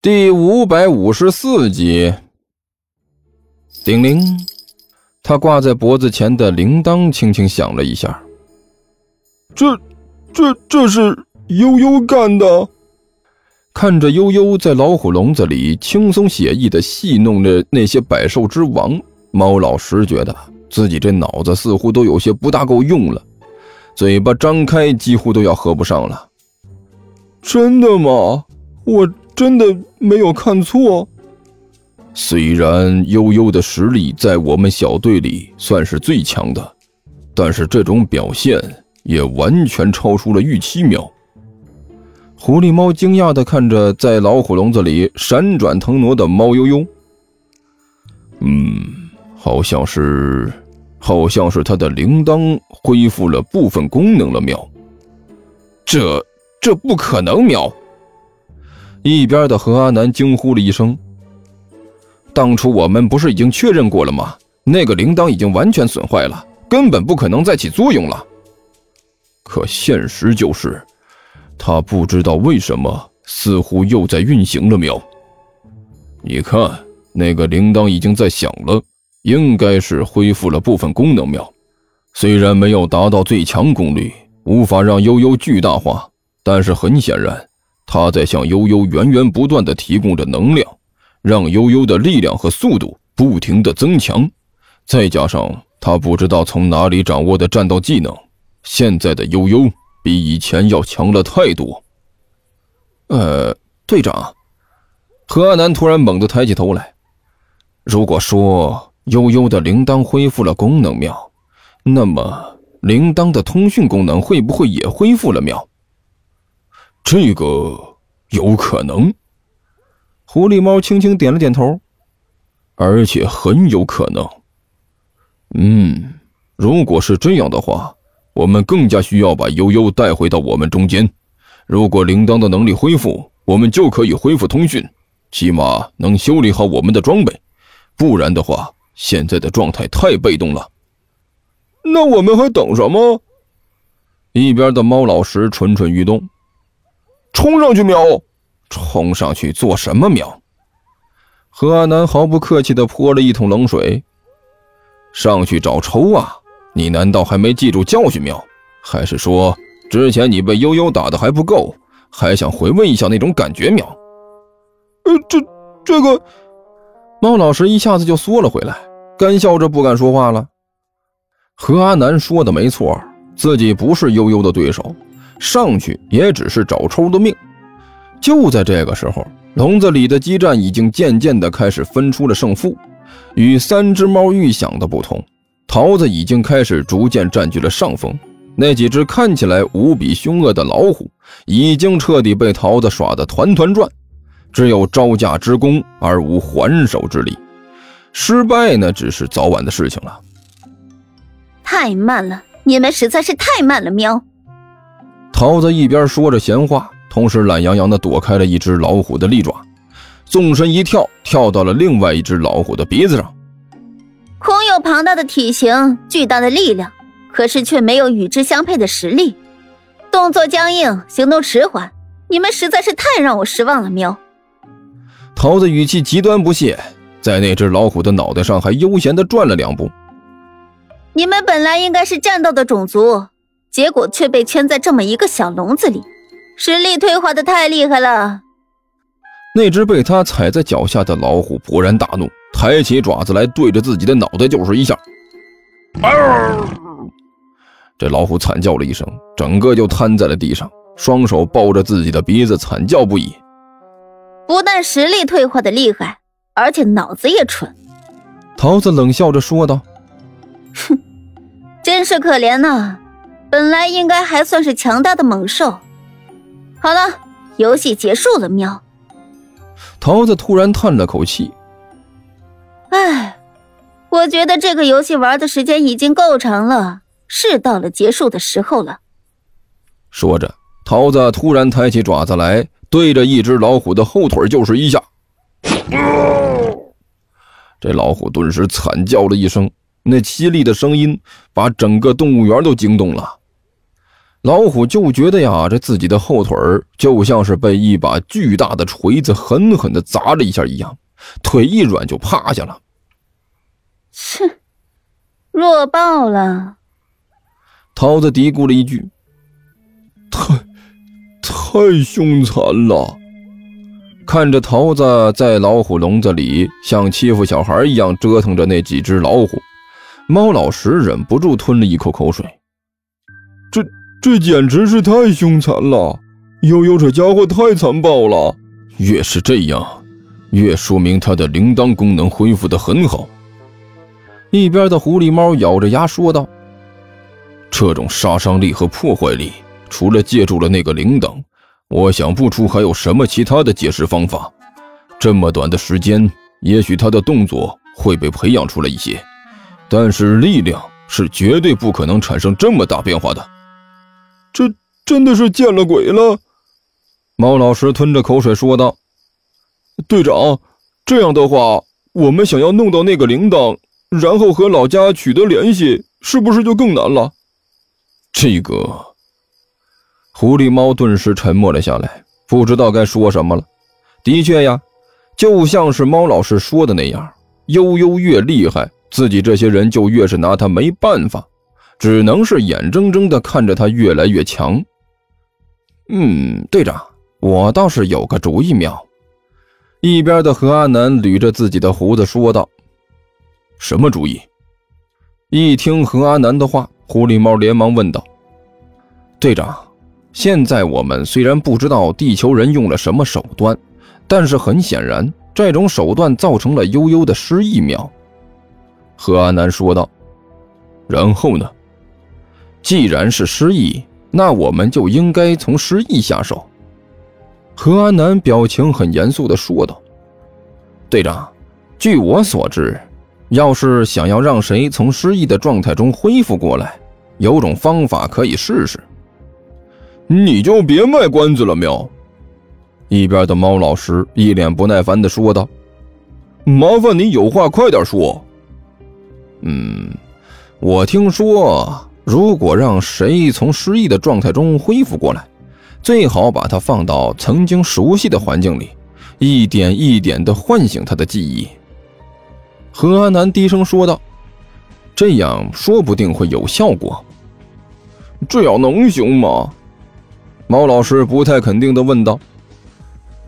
第五百五十四集，叮铃，他挂在脖子前的铃铛轻轻响了一下。这、这、这是悠悠干的。看着悠悠在老虎笼子里轻松写意的戏弄着那些百兽之王，猫老师觉得自己这脑子似乎都有些不大够用了，嘴巴张开几乎都要合不上了。真的吗？我。真的没有看错。虽然悠悠的实力在我们小队里算是最强的，但是这种表现也完全超出了预期喵。狐狸猫惊讶的看着在老虎笼子里闪转腾挪的猫悠悠。嗯，好像是，好像是他的铃铛恢复了部分功能了喵。这，这不可能喵。一边的何阿南惊呼了一声：“当初我们不是已经确认过了吗？那个铃铛已经完全损坏了，根本不可能再起作用了。可现实就是，他不知道为什么，似乎又在运行了喵。你看，那个铃铛已经在响了，应该是恢复了部分功能喵。虽然没有达到最强功率，无法让悠悠巨大化，但是很显然。”他在向悠悠源源不断的提供着能量，让悠悠的力量和速度不停的增强，再加上他不知道从哪里掌握的战斗技能，现在的悠悠比以前要强了太多。呃，队长，何阿南突然猛地抬起头来。如果说悠悠的铃铛恢复了功能妙，那么铃铛的通讯功能会不会也恢复了妙？这个有可能，狐狸猫轻轻点了点头，而且很有可能。嗯，如果是这样的话，我们更加需要把悠悠带回到我们中间。如果铃铛的能力恢复，我们就可以恢复通讯，起码能修理好我们的装备。不然的话，现在的状态太被动了。那我们还等什么？一边的猫老师蠢蠢欲动。冲上去瞄，冲上去做什么瞄？何阿南毫不客气地泼了一桶冷水。上去找抽啊！你难道还没记住教训喵？还是说之前你被悠悠打的还不够，还想回味一下那种感觉喵？呃，这这个，猫老师一下子就缩了回来，干笑着不敢说话了。何阿南说的没错，自己不是悠悠的对手。上去也只是找抽的命。就在这个时候，笼子里的激战已经渐渐的开始分出了胜负。与三只猫预想的不同，桃子已经开始逐渐占据了上风。那几只看起来无比凶恶的老虎，已经彻底被桃子耍得团团转，只有招架之功而无还手之力。失败呢，只是早晚的事情了。太慢了，你们实在是太慢了，喵。桃子一边说着闲话，同时懒洋洋地躲开了一只老虎的利爪，纵身一跳，跳到了另外一只老虎的鼻子上。空有庞大的体型、巨大的力量，可是却没有与之相配的实力，动作僵硬，行动迟缓，你们实在是太让我失望了，喵！桃子语气极端不屑，在那只老虎的脑袋上还悠闲地转了两步。你们本来应该是战斗的种族。结果却被圈在这么一个小笼子里，实力退化的太厉害了。那只被他踩在脚下的老虎勃然大怒，抬起爪子来对着自己的脑袋就是一下。嗷这老虎惨叫了一声，整个就瘫在了地上，双手抱着自己的鼻子惨叫不已。不但实力退化的厉害，而且脑子也蠢。桃子冷笑着说道：“哼，真是可怜呐。”本来应该还算是强大的猛兽。好了，游戏结束了。喵。桃子突然叹了口气：“哎，我觉得这个游戏玩的时间已经够长了，是到了结束的时候了。”说着，桃子突然抬起爪子来，对着一只老虎的后腿就是一下。这老虎顿时惨叫了一声，那凄厉的声音把整个动物园都惊动了。老虎就觉得呀，这自己的后腿儿就像是被一把巨大的锤子狠狠的砸了一下一样，腿一软就趴下了。切，弱爆了！桃子嘀咕了一句：“太，太凶残了。”看着桃子在老虎笼子里像欺负小孩一样折腾着那几只老虎，猫老师忍不住吞了一口口水。这这简直是太凶残了！悠悠这家伙太残暴了。越是这样，越说明他的铃铛功能恢复的很好。一边的狐狸猫咬着牙说道：“这种杀伤力和破坏力，除了借助了那个铃铛。”我想不出还有什么其他的解释方法。这么短的时间，也许他的动作会被培养出来一些，但是力量是绝对不可能产生这么大变化的。这真的是见了鬼了！猫老师吞着口水说道：“队长，这样的话，我们想要弄到那个铃铛，然后和老家取得联系，是不是就更难了？”这个。狐狸猫顿时沉默了下来，不知道该说什么了。的确呀，就像是猫老师说的那样，悠悠越厉害，自己这些人就越是拿他没办法，只能是眼睁睁地看着他越来越强。嗯，队长，我倒是有个主意妙。一边的何阿南捋着自己的胡子说道：“什么主意？”一听何阿南的话，狐狸猫连忙问道：“队长。”现在我们虽然不知道地球人用了什么手段，但是很显然，这种手段造成了悠悠的失忆苗。何阿南说道。然后呢？既然是失忆，那我们就应该从失忆下手。何安南表情很严肃地说道。队长，据我所知，要是想要让谁从失忆的状态中恢复过来，有种方法可以试试。你就别卖关子了，喵！一边的猫老师一脸不耐烦的说道：“麻烦你有话快点说。”嗯，我听说，如果让谁从失忆的状态中恢复过来，最好把他放到曾经熟悉的环境里，一点一点的唤醒他的记忆。何安南低声说道：“这样说不定会有效果。这样能行吗？”猫老师不太肯定地问道：“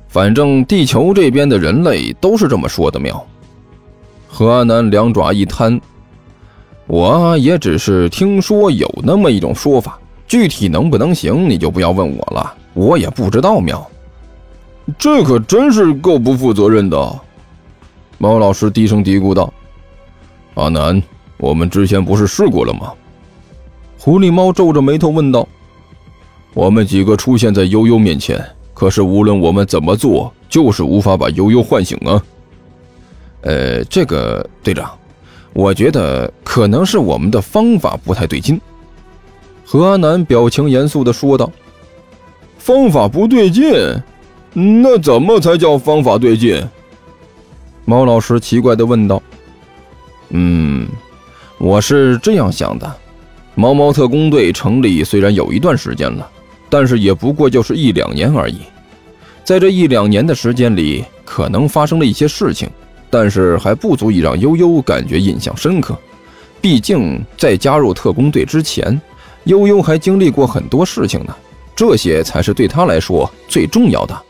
反正地球这边的人类都是这么说的。”喵。何安南两爪一摊：“我也只是听说有那么一种说法，具体能不能行，你就不要问我了，我也不知道。”喵。这可真是够不负责任的。猫老师低声嘀咕道：“阿南，我们之前不是试过了吗？”狐狸猫皱着眉头问道。我们几个出现在悠悠面前，可是无论我们怎么做，就是无法把悠悠唤醒啊。呃，这个队长，我觉得可能是我们的方法不太对劲。何阿南表情严肃地说道：“方法不对劲？那怎么才叫方法对劲？”猫老师奇怪地问道：“嗯，我是这样想的，猫猫特工队成立虽然有一段时间了。”但是也不过就是一两年而已，在这一两年的时间里，可能发生了一些事情，但是还不足以让悠悠感觉印象深刻。毕竟在加入特工队之前，悠悠还经历过很多事情呢，这些才是对他来说最重要的。